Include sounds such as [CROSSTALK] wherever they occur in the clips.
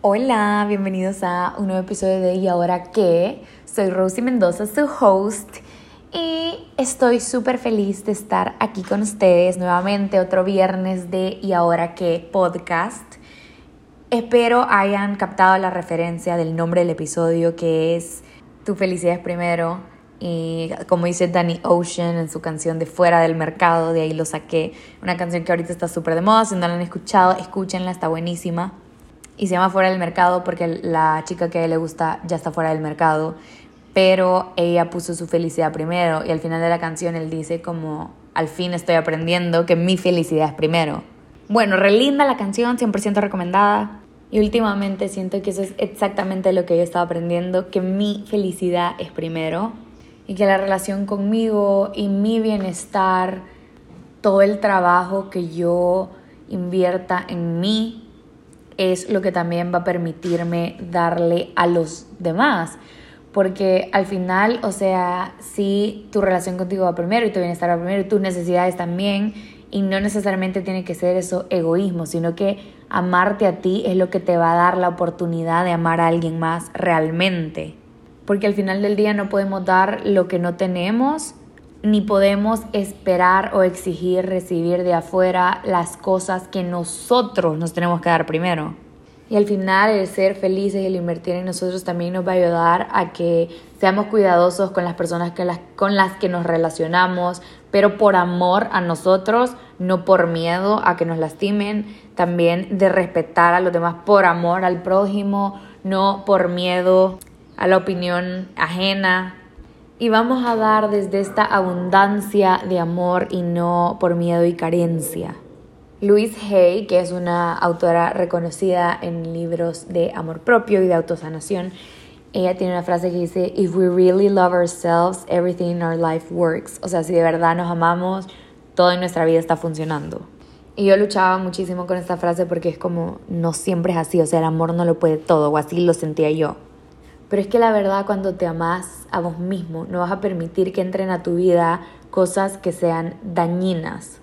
Hola, bienvenidos a un nuevo episodio de ¿Y ahora qué? Soy Rosy Mendoza, su host, y estoy súper feliz de estar aquí con ustedes nuevamente otro viernes de ¿Y ahora qué? podcast. Espero hayan captado la referencia del nombre del episodio que es Tu felicidad es primero. Y como dice Danny Ocean en su canción de Fuera del Mercado, de ahí lo saqué. Una canción que ahorita está súper de moda, si no la han escuchado, escúchenla, está buenísima y se llama Fuera del Mercado porque la chica que a él le gusta ya está fuera del mercado, pero ella puso su felicidad primero y al final de la canción él dice como al fin estoy aprendiendo que mi felicidad es primero. Bueno, relinda la canción, 100% recomendada. Y últimamente siento que eso es exactamente lo que yo estaba aprendiendo, que mi felicidad es primero y que la relación conmigo y mi bienestar, todo el trabajo que yo invierta en mí es lo que también va a permitirme darle a los demás. Porque al final, o sea, si tu relación contigo va primero y tu bienestar va primero y tus necesidades también, y no necesariamente tiene que ser eso egoísmo, sino que amarte a ti es lo que te va a dar la oportunidad de amar a alguien más realmente. Porque al final del día no podemos dar lo que no tenemos ni podemos esperar o exigir recibir de afuera las cosas que nosotros nos tenemos que dar primero. Y al final el ser felices y el invertir en nosotros también nos va a ayudar a que seamos cuidadosos con las personas que las, con las que nos relacionamos, pero por amor a nosotros, no por miedo a que nos lastimen, también de respetar a los demás por amor al prójimo, no por miedo a la opinión ajena, y vamos a dar desde esta abundancia de amor y no por miedo y carencia. Louise Hay, que es una autora reconocida en libros de amor propio y de autosanación, ella tiene una frase que dice, If we really love ourselves, everything in our life works. O sea, si de verdad nos amamos, todo en nuestra vida está funcionando. Y yo luchaba muchísimo con esta frase porque es como, no siempre es así, o sea, el amor no lo puede todo, o así lo sentía yo. Pero es que la verdad cuando te amas a vos mismo, no vas a permitir que entren a tu vida cosas que sean dañinas.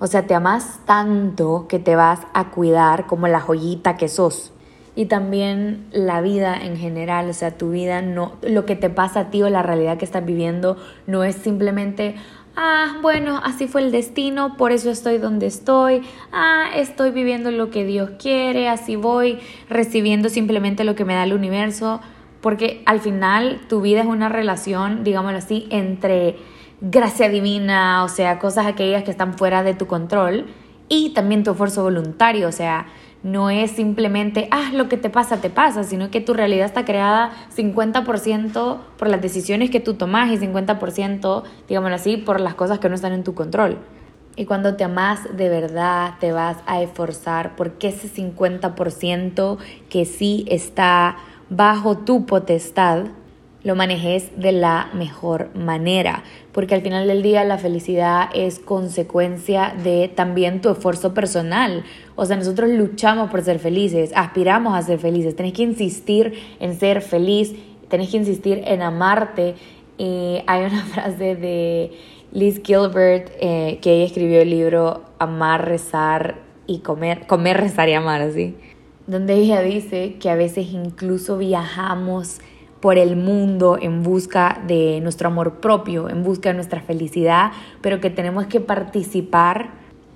O sea, te amas tanto que te vas a cuidar como la joyita que sos. Y también la vida en general, o sea, tu vida no, lo que te pasa a ti o la realidad que estás viviendo no es simplemente, ah, bueno, así fue el destino, por eso estoy donde estoy, ah, estoy viviendo lo que Dios quiere, así voy recibiendo simplemente lo que me da el universo porque al final tu vida es una relación, digámoslo así, entre gracia divina, o sea, cosas aquellas que están fuera de tu control, y también tu esfuerzo voluntario, o sea, no es simplemente, ah, lo que te pasa, te pasa, sino que tu realidad está creada 50% por las decisiones que tú tomas y 50%, digámoslo así, por las cosas que no están en tu control. Y cuando te amas de verdad, te vas a esforzar porque ese 50% que sí está bajo tu potestad, lo manejes de la mejor manera, porque al final del día la felicidad es consecuencia de también tu esfuerzo personal. O sea, nosotros luchamos por ser felices, aspiramos a ser felices, tenés que insistir en ser feliz, tenés que insistir en amarte. Hay una [LAUGHS] frase de Liz Gilbert eh, que ella escribió el libro Amar, rezar y comer, comer, rezar y amar, así donde ella dice que a veces incluso viajamos por el mundo en busca de nuestro amor propio, en busca de nuestra felicidad, pero que tenemos que participar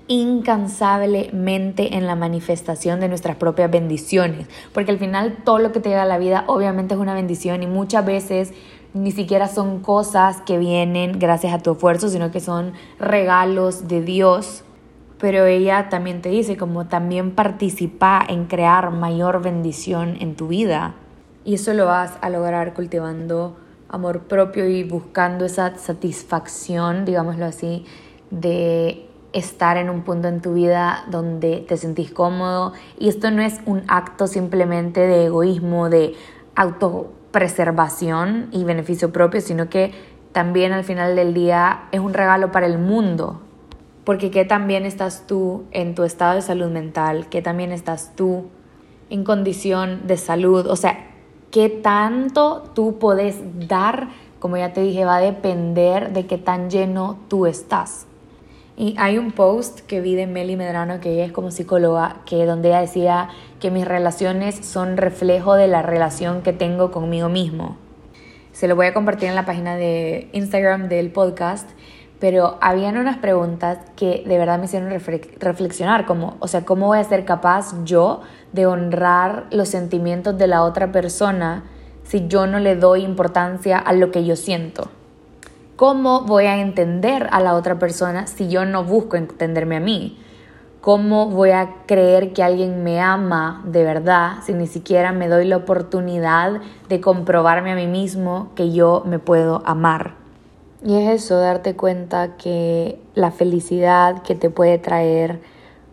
incansablemente en la manifestación de nuestras propias bendiciones, porque al final todo lo que te llega a la vida obviamente es una bendición y muchas veces ni siquiera son cosas que vienen gracias a tu esfuerzo, sino que son regalos de Dios pero ella también te dice como también participa en crear mayor bendición en tu vida. Y eso lo vas a lograr cultivando amor propio y buscando esa satisfacción, digámoslo así, de estar en un punto en tu vida donde te sentís cómodo. Y esto no es un acto simplemente de egoísmo, de autopreservación y beneficio propio, sino que también al final del día es un regalo para el mundo, porque qué también estás tú en tu estado de salud mental, qué también estás tú en condición de salud, o sea, qué tanto tú puedes dar, como ya te dije, va a depender de qué tan lleno tú estás. Y hay un post que vi de Meli Medrano, que ella es como psicóloga, que donde ella decía que mis relaciones son reflejo de la relación que tengo conmigo mismo. Se lo voy a compartir en la página de Instagram del podcast, pero habían unas preguntas que de verdad me hicieron reflexionar, como, o sea, ¿cómo voy a ser capaz yo de honrar los sentimientos de la otra persona si yo no le doy importancia a lo que yo siento? ¿Cómo voy a entender a la otra persona si yo no busco entenderme a mí? ¿Cómo voy a creer que alguien me ama de verdad si ni siquiera me doy la oportunidad de comprobarme a mí mismo que yo me puedo amar? Y es eso, darte cuenta que la felicidad que te puede traer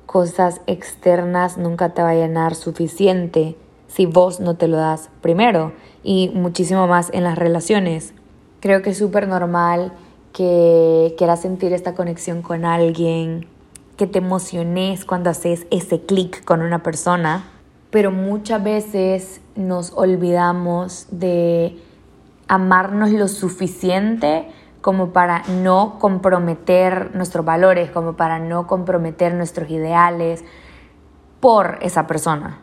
cosas externas nunca te va a llenar suficiente si vos no te lo das primero y muchísimo más en las relaciones. Creo que es súper normal que quieras sentir esta conexión con alguien, que te emociones cuando haces ese clic con una persona, pero muchas veces nos olvidamos de amarnos lo suficiente como para no comprometer nuestros valores, como para no comprometer nuestros ideales por esa persona.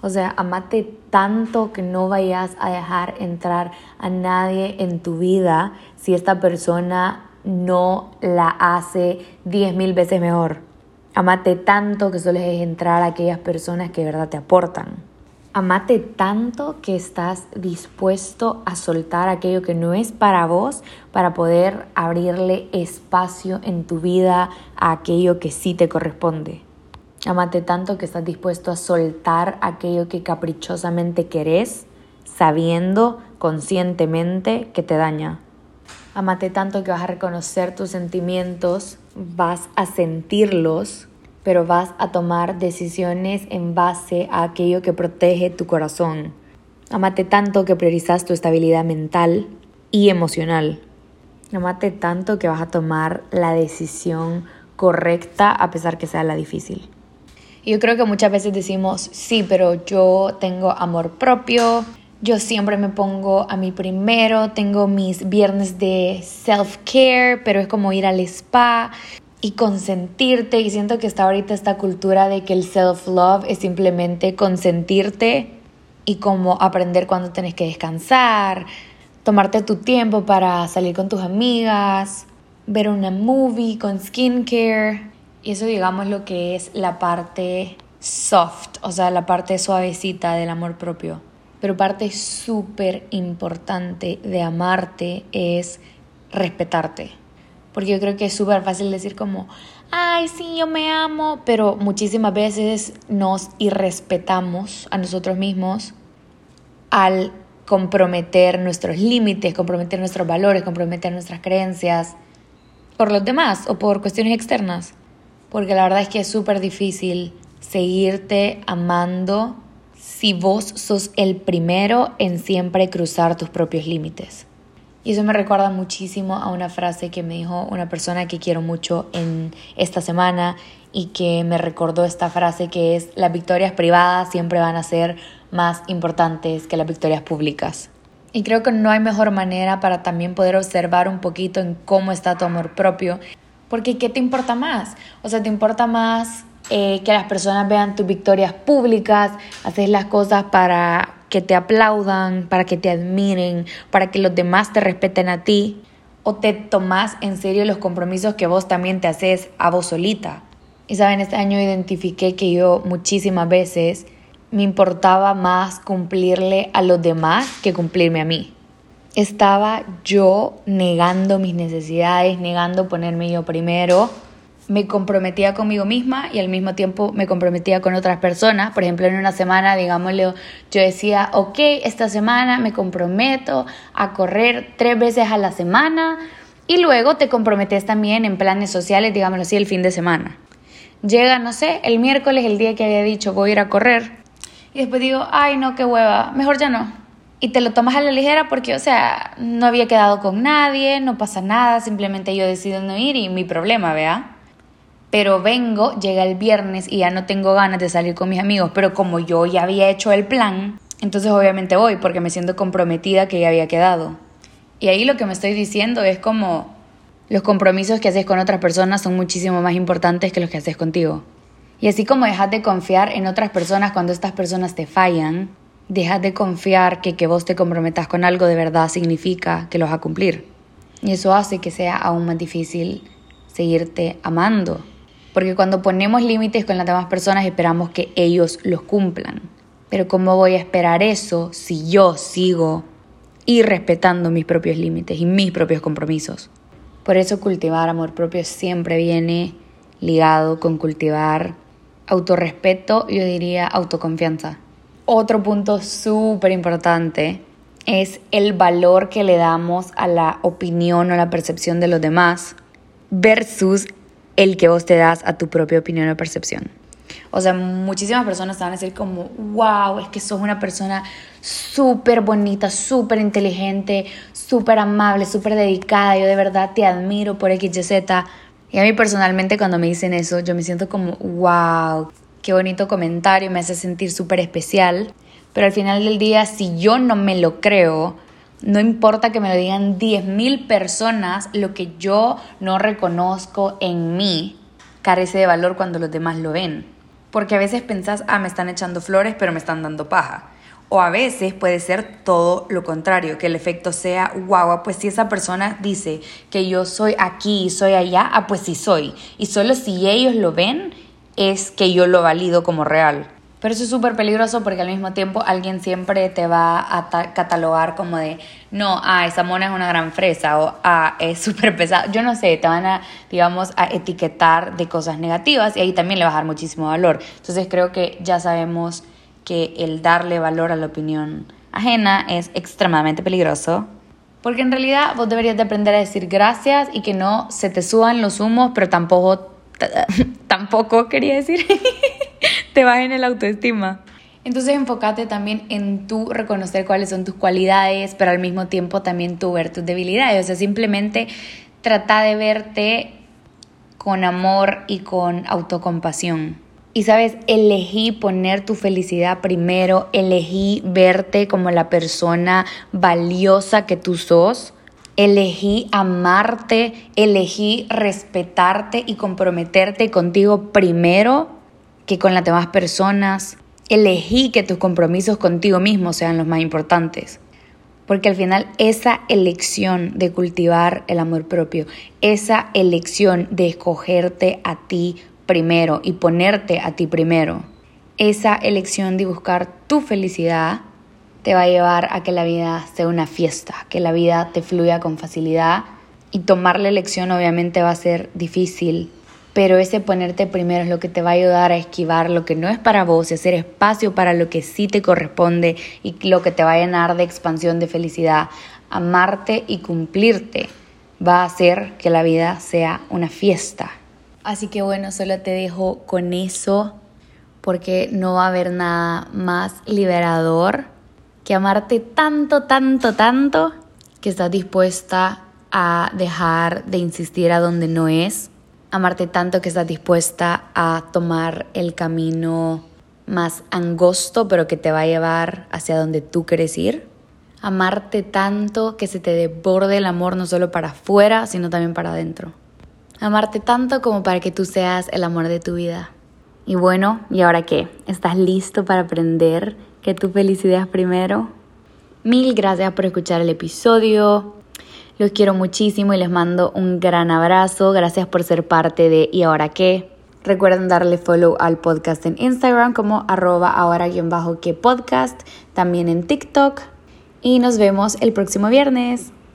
O sea, amate tanto que no vayas a dejar entrar a nadie en tu vida si esta persona no la hace diez mil veces mejor. Amate tanto que solo dejes entrar a aquellas personas que de verdad te aportan. Amate tanto que estás dispuesto a soltar aquello que no es para vos para poder abrirle espacio en tu vida a aquello que sí te corresponde. Amate tanto que estás dispuesto a soltar aquello que caprichosamente querés, sabiendo conscientemente que te daña. Amate tanto que vas a reconocer tus sentimientos, vas a sentirlos, pero vas a tomar decisiones en base a aquello que protege tu corazón. Amate tanto que priorizas tu estabilidad mental y emocional. Amate tanto que vas a tomar la decisión correcta a pesar que sea la difícil. Yo creo que muchas veces decimos, sí, pero yo tengo amor propio, yo siempre me pongo a mí primero, tengo mis viernes de self-care, pero es como ir al spa y consentirte. Y siento que está ahorita esta cultura de que el self-love es simplemente consentirte y como aprender cuando tenés que descansar, tomarte tu tiempo para salir con tus amigas, ver una movie con skincare y eso digamos lo que es la parte soft, o sea, la parte suavecita del amor propio. Pero parte súper importante de amarte es respetarte. Porque yo creo que es súper fácil decir como, ay, sí, yo me amo, pero muchísimas veces nos irrespetamos a nosotros mismos al comprometer nuestros límites, comprometer nuestros valores, comprometer nuestras creencias por los demás o por cuestiones externas porque la verdad es que es súper difícil seguirte amando si vos sos el primero en siempre cruzar tus propios límites. Y eso me recuerda muchísimo a una frase que me dijo una persona que quiero mucho en esta semana y que me recordó esta frase que es las victorias privadas siempre van a ser más importantes que las victorias públicas. Y creo que no hay mejor manera para también poder observar un poquito en cómo está tu amor propio porque ¿qué te importa más? O sea, ¿te importa más eh, que las personas vean tus victorias públicas, haces las cosas para que te aplaudan, para que te admiren, para que los demás te respeten a ti? ¿O te tomas en serio los compromisos que vos también te haces a vos solita? Y saben, este año identifiqué que yo muchísimas veces me importaba más cumplirle a los demás que cumplirme a mí estaba yo negando mis necesidades, negando ponerme yo primero. Me comprometía conmigo misma y al mismo tiempo me comprometía con otras personas. Por ejemplo, en una semana, digámosle, yo decía, ok, esta semana me comprometo a correr tres veces a la semana y luego te comprometes también en planes sociales, digámoslo así, el fin de semana. Llega, no sé, el miércoles, el día que había dicho voy a ir a correr. Y después digo, ay, no, qué hueva, mejor ya no y te lo tomas a la ligera porque, o sea, no había quedado con nadie, no pasa nada, simplemente yo decido no ir y mi problema, vea. Pero vengo, llega el viernes y ya no tengo ganas de salir con mis amigos, pero como yo ya había hecho el plan, entonces obviamente voy porque me siento comprometida que ya había quedado. Y ahí lo que me estoy diciendo es como, Los compromisos que haces con otras personas son muchísimo más importantes que los que haces contigo. Y así como dejas de confiar en otras personas cuando estas personas te fallan, dejas de confiar que que vos te comprometas con algo de verdad significa que lo vas a cumplir. Y eso hace que sea aún más difícil seguirte amando. Porque cuando ponemos límites con las demás personas esperamos que ellos los cumplan. Pero ¿cómo voy a esperar eso si yo sigo irrespetando mis propios límites y mis propios compromisos? Por eso cultivar amor propio siempre viene ligado con cultivar autorrespeto, yo diría autoconfianza. Otro punto súper importante es el valor que le damos a la opinión o la percepción de los demás versus el que vos te das a tu propia opinión o percepción. O sea, muchísimas personas te van a decir como, wow, es que sos una persona súper bonita, súper inteligente, súper amable, súper dedicada, yo de verdad te admiro por XYZ. Y a mí personalmente cuando me dicen eso, yo me siento como, wow, qué bonito comentario, me hace sentir súper especial. Pero al final del día, si yo no me lo creo, no importa que me lo digan 10.000 personas, lo que yo no reconozco en mí carece de valor cuando los demás lo ven. Porque a veces pensás, ah, me están echando flores, pero me están dando paja. O a veces puede ser todo lo contrario, que el efecto sea, wow, pues si esa persona dice que yo soy aquí y soy allá, ah, pues sí soy. Y solo si ellos lo ven, es que yo lo valido como real. Pero eso es súper peligroso porque al mismo tiempo alguien siempre te va a catalogar como de, no, ah, esa mona es una gran fresa o, ah, es súper pesada. Yo no sé, te van a, digamos, a etiquetar de cosas negativas y ahí también le vas a dar muchísimo valor. Entonces creo que ya sabemos que el darle valor a la opinión ajena es extremadamente peligroso. Porque en realidad vos deberías de aprender a decir gracias y que no se te suban los humos, pero tampoco, [LAUGHS] tampoco quería decir. [LAUGHS] te en el autoestima. Entonces enfócate también en tú reconocer cuáles son tus cualidades, pero al mismo tiempo también tú ver tus debilidades. O sea, simplemente trata de verte con amor y con autocompasión. Y sabes, elegí poner tu felicidad primero, elegí verte como la persona valiosa que tú sos, elegí amarte, elegí respetarte y comprometerte contigo primero que con las demás personas. Elegí que tus compromisos contigo mismo sean los más importantes. Porque al final esa elección de cultivar el amor propio, esa elección de escogerte a ti primero y ponerte a ti primero, esa elección de buscar tu felicidad te va a llevar a que la vida sea una fiesta, que la vida te fluya con facilidad y tomar la elección obviamente va a ser difícil, pero ese ponerte primero es lo que te va a ayudar a esquivar lo que no es para vos y hacer espacio para lo que sí te corresponde y lo que te va a llenar de expansión, de felicidad. Amarte y cumplirte va a hacer que la vida sea una fiesta. Así que bueno, solo te dejo con eso porque no va a haber nada más liberador que amarte tanto, tanto, tanto que estás dispuesta a dejar de insistir a donde no es amarte tanto que estás dispuesta a tomar el camino más angosto, pero que te va a llevar hacia donde tú quieres ir. Amarte tanto que se te desborde el amor no solo para afuera, sino también para adentro. Amarte tanto como para que tú seas el amor de tu vida. Y bueno, ¿y ahora qué? ¿Estás listo para aprender que tu felicidad es primero? Mil gracias por escuchar el episodio. Los quiero muchísimo y les mando un gran abrazo. Gracias por ser parte de ¿Y ahora qué? Recuerden darle follow al podcast en Instagram como arroba ahora-que podcast, también en TikTok. Y nos vemos el próximo viernes.